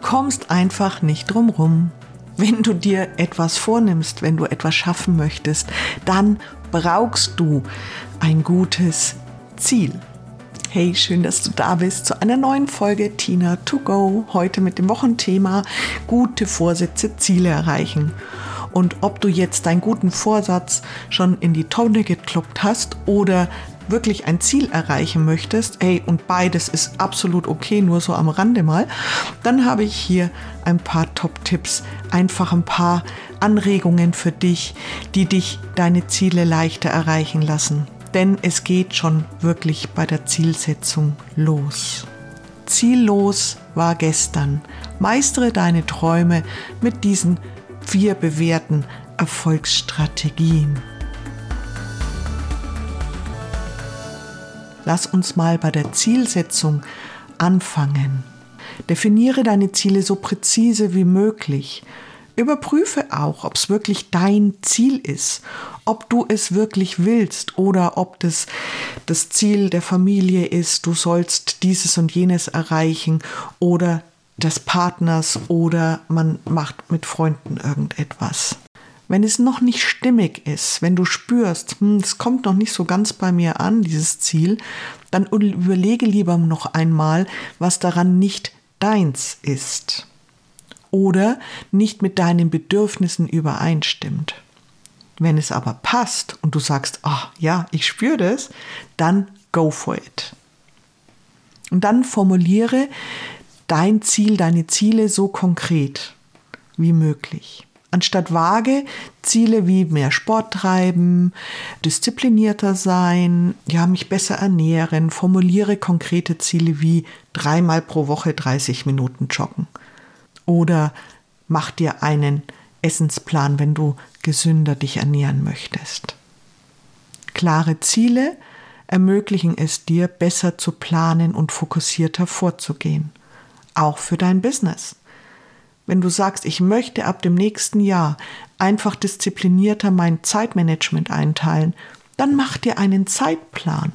kommst einfach nicht drum rum. Wenn du dir etwas vornimmst, wenn du etwas schaffen möchtest, dann brauchst du ein gutes Ziel. Hey, schön, dass du da bist zu einer neuen Folge Tina to go. Heute mit dem Wochenthema gute Vorsätze, Ziele erreichen. Und ob du jetzt deinen guten Vorsatz schon in die Tonne gekloppt hast oder wirklich ein Ziel erreichen möchtest, hey, und beides ist absolut okay, nur so am Rande mal, dann habe ich hier ein paar Top-Tipps, einfach ein paar Anregungen für dich, die dich deine Ziele leichter erreichen lassen. Denn es geht schon wirklich bei der Zielsetzung los. Ziellos war gestern. Meistere deine Träume mit diesen vier bewährten Erfolgsstrategien. Lass uns mal bei der Zielsetzung anfangen. Definiere deine Ziele so präzise wie möglich. Überprüfe auch, ob es wirklich dein Ziel ist, ob du es wirklich willst oder ob das das Ziel der Familie ist, du sollst dieses und jenes erreichen oder des Partners oder man macht mit Freunden irgendetwas. Wenn es noch nicht stimmig ist, wenn du spürst, hm, es kommt noch nicht so ganz bei mir an, dieses Ziel, dann überlege lieber noch einmal, was daran nicht deins ist oder nicht mit deinen Bedürfnissen übereinstimmt. Wenn es aber passt und du sagst, oh, ja, ich spüre das, dann go for it. Und dann formuliere dein Ziel, deine Ziele so konkret wie möglich. Anstatt vage Ziele wie mehr Sport treiben, disziplinierter sein, ja, mich besser ernähren, formuliere konkrete Ziele wie dreimal pro Woche 30 Minuten joggen. Oder mach dir einen Essensplan, wenn du gesünder dich ernähren möchtest. Klare Ziele ermöglichen es dir, besser zu planen und fokussierter vorzugehen. Auch für dein Business. Wenn du sagst, ich möchte ab dem nächsten Jahr einfach disziplinierter mein Zeitmanagement einteilen, dann mach dir einen Zeitplan.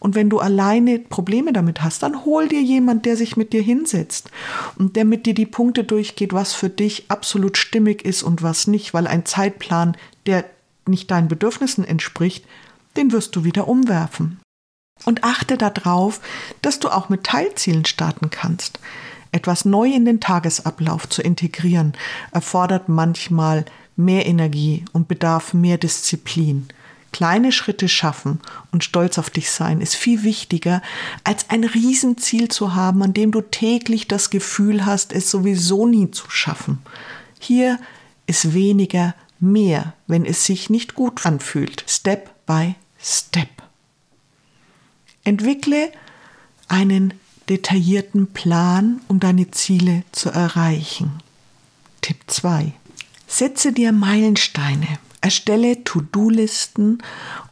Und wenn du alleine Probleme damit hast, dann hol dir jemand, der sich mit dir hinsetzt und der mit dir die Punkte durchgeht, was für dich absolut stimmig ist und was nicht, weil ein Zeitplan, der nicht deinen Bedürfnissen entspricht, den wirst du wieder umwerfen. Und achte darauf, dass du auch mit Teilzielen starten kannst. Etwas neu in den Tagesablauf zu integrieren, erfordert manchmal mehr Energie und bedarf mehr Disziplin. Kleine Schritte schaffen und stolz auf dich sein ist viel wichtiger, als ein Riesenziel zu haben, an dem du täglich das Gefühl hast, es sowieso nie zu schaffen. Hier ist weniger mehr, wenn es sich nicht gut anfühlt. Step by Step. Entwickle einen detaillierten Plan, um deine Ziele zu erreichen. Tipp 2. Setze dir Meilensteine. Erstelle To-Do-Listen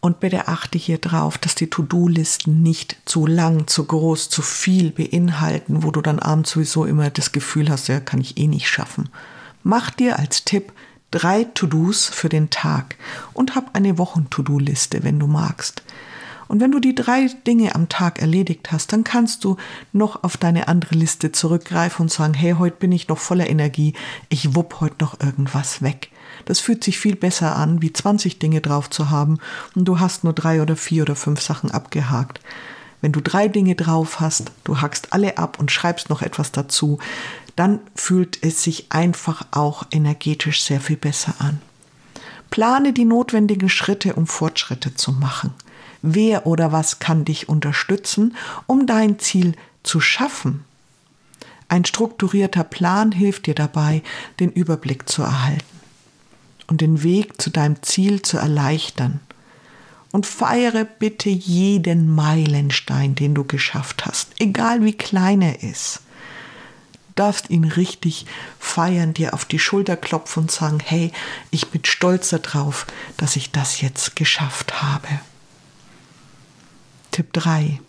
und bitte achte hier drauf, dass die To-Do-Listen nicht zu lang, zu groß, zu viel beinhalten, wo du dann abends sowieso immer das Gefühl hast, ja, kann ich eh nicht schaffen. Mach dir als Tipp drei To-Dos für den Tag und hab eine Wochen-To-Do-Liste, wenn du magst. Und wenn du die drei Dinge am Tag erledigt hast, dann kannst du noch auf deine andere Liste zurückgreifen und sagen, hey, heute bin ich noch voller Energie, ich wupp heute noch irgendwas weg. Das fühlt sich viel besser an, wie 20 Dinge drauf zu haben und du hast nur drei oder vier oder fünf Sachen abgehakt. Wenn du drei Dinge drauf hast, du hackst alle ab und schreibst noch etwas dazu, dann fühlt es sich einfach auch energetisch sehr viel besser an. Plane die notwendigen Schritte, um Fortschritte zu machen. Wer oder was kann dich unterstützen, um dein Ziel zu schaffen? Ein strukturierter Plan hilft dir dabei, den Überblick zu erhalten und den Weg zu deinem Ziel zu erleichtern. Und feiere bitte jeden Meilenstein, den du geschafft hast, egal wie klein er ist. Du darfst ihn richtig feiern, dir auf die Schulter klopfen und sagen, hey, ich bin stolz darauf, dass ich das jetzt geschafft habe. Tipp 3.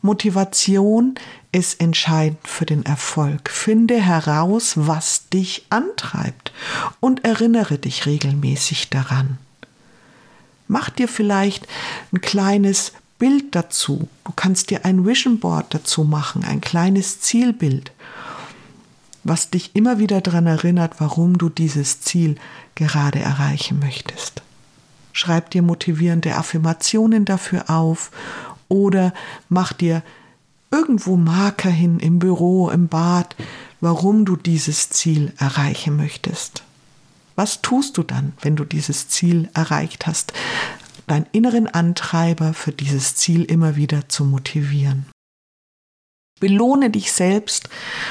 Motivation ist entscheidend für den Erfolg. Finde heraus, was dich antreibt und erinnere dich regelmäßig daran. Mach dir vielleicht ein kleines Bild dazu. Du kannst dir ein Vision Board dazu machen, ein kleines Zielbild. was dich immer wieder daran erinnert, warum du dieses Ziel gerade erreichen möchtest. Schreib dir motivierende Affirmationen dafür auf oder mach dir irgendwo Marker hin im Büro, im Bad, warum du dieses Ziel erreichen möchtest. Was tust du dann, wenn du dieses Ziel erreicht hast? Deinen inneren Antreiber für dieses Ziel immer wieder zu motivieren. Belohne dich selbst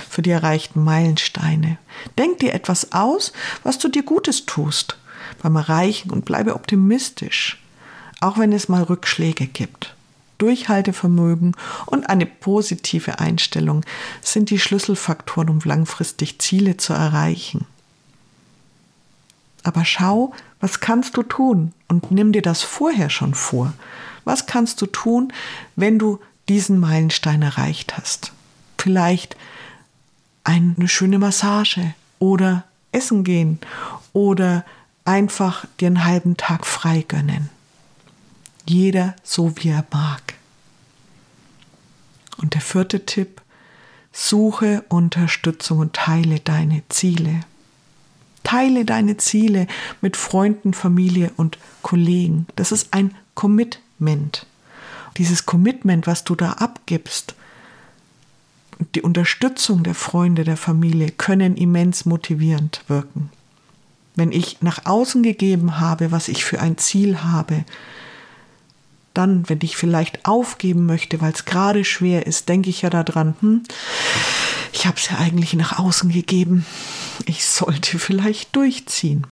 für die erreichten Meilensteine. Denk dir etwas aus, was du dir Gutes tust beim Erreichen und bleibe optimistisch, auch wenn es mal Rückschläge gibt. Durchhaltevermögen und eine positive Einstellung sind die Schlüsselfaktoren, um langfristig Ziele zu erreichen. Aber schau, was kannst du tun und nimm dir das vorher schon vor. Was kannst du tun, wenn du diesen Meilenstein erreicht hast? Vielleicht eine schöne Massage oder essen gehen oder einfach dir einen halben Tag frei gönnen. Jeder so wie er mag. Und der vierte Tipp, suche Unterstützung und teile deine Ziele. Teile deine Ziele mit Freunden, Familie und Kollegen. Das ist ein Commitment. Dieses Commitment, was du da abgibst, die Unterstützung der Freunde, der Familie können immens motivierend wirken. Wenn ich nach außen gegeben habe, was ich für ein Ziel habe, dann, wenn ich vielleicht aufgeben möchte, weil es gerade schwer ist, denke ich ja daran, hm, ich habe es ja eigentlich nach außen gegeben. Ich sollte vielleicht durchziehen.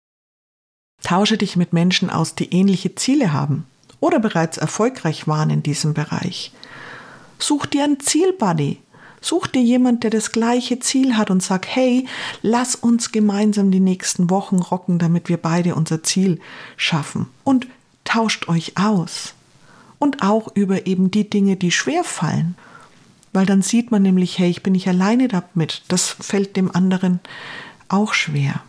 Tausche dich mit Menschen aus, die ähnliche Ziele haben oder bereits erfolgreich waren in diesem Bereich. Such dir einen Zielbuddy. Such dir jemand, der das gleiche Ziel hat und sag, hey, lass uns gemeinsam die nächsten Wochen rocken, damit wir beide unser Ziel schaffen. Und tauscht euch aus. Und auch über eben die Dinge, die schwer fallen weil dann sieht man nämlich, hey, ich bin nicht alleine damit. Das fällt dem anderen auch schwer.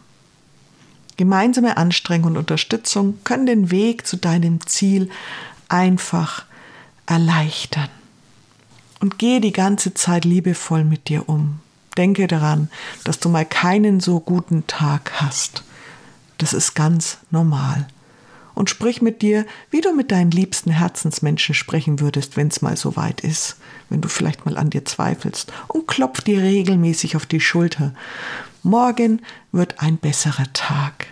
Gemeinsame Anstrengung und Unterstützung können den Weg zu deinem Ziel einfach erleichtern. Und gehe die ganze Zeit liebevoll mit dir um. Denke daran, dass du mal keinen so guten Tag hast. Das ist ganz normal und sprich mit dir, wie du mit deinen liebsten Herzensmenschen sprechen würdest, wenn es mal so weit ist, wenn du vielleicht mal an dir zweifelst und klopf dir regelmäßig auf die Schulter. Morgen wird ein besserer Tag.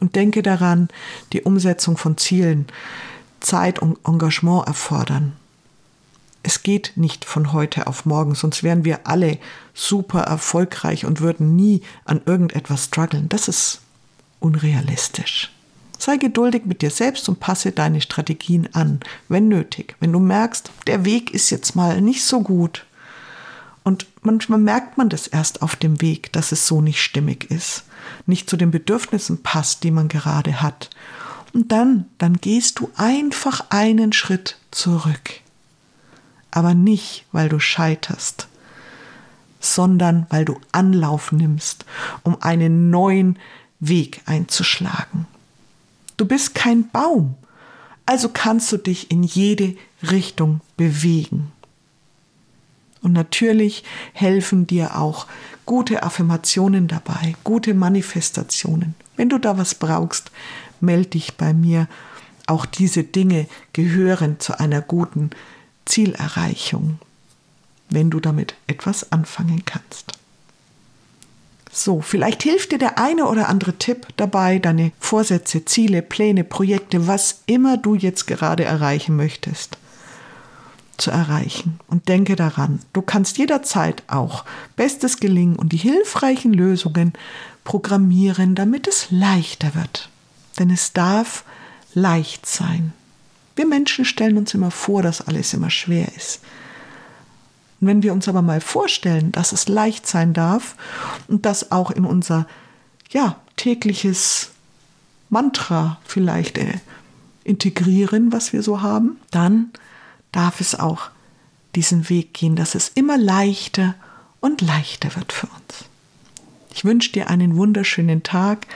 Und denke daran, die Umsetzung von Zielen, Zeit und Engagement erfordern. Es geht nicht von heute auf morgen, sonst wären wir alle super erfolgreich und würden nie an irgendetwas strugglen. Das ist unrealistisch. Sei geduldig mit dir selbst und passe deine Strategien an, wenn nötig. Wenn du merkst, der Weg ist jetzt mal nicht so gut. Und manchmal merkt man das erst auf dem Weg, dass es so nicht stimmig ist, nicht zu den Bedürfnissen passt, die man gerade hat. Und dann, dann gehst du einfach einen Schritt zurück. Aber nicht, weil du scheiterst, sondern weil du Anlauf nimmst, um einen neuen Weg einzuschlagen. Du bist kein Baum, also kannst du dich in jede Richtung bewegen. Und natürlich helfen dir auch gute Affirmationen dabei, gute Manifestationen. Wenn du da was brauchst, melde dich bei mir. Auch diese Dinge gehören zu einer guten Zielerreichung, wenn du damit etwas anfangen kannst. So, vielleicht hilft dir der eine oder andere Tipp dabei, deine Vorsätze, Ziele, Pläne, Projekte, was immer du jetzt gerade erreichen möchtest, zu erreichen. Und denke daran, du kannst jederzeit auch Bestes gelingen und die hilfreichen Lösungen programmieren, damit es leichter wird. Denn es darf leicht sein. Wir Menschen stellen uns immer vor, dass alles immer schwer ist. Und wenn wir uns aber mal vorstellen, dass es leicht sein darf und das auch in unser ja, tägliches Mantra vielleicht äh, integrieren, was wir so haben, dann darf es auch diesen Weg gehen, dass es immer leichter und leichter wird für uns. Ich wünsche dir einen wunderschönen Tag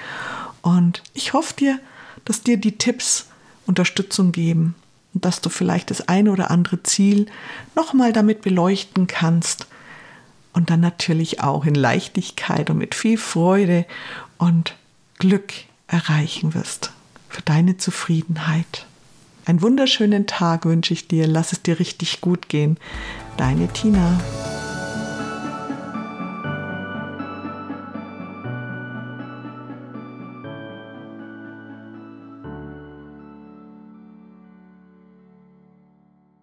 und ich hoffe dir, dass dir die Tipps Unterstützung geben und dass du vielleicht das eine oder andere Ziel nochmal damit beleuchten kannst, und dann natürlich auch in Leichtigkeit und mit viel Freude und Glück erreichen wirst. Für deine Zufriedenheit. Einen wunderschönen Tag wünsche ich dir. Lass es dir richtig gut gehen. Deine Tina.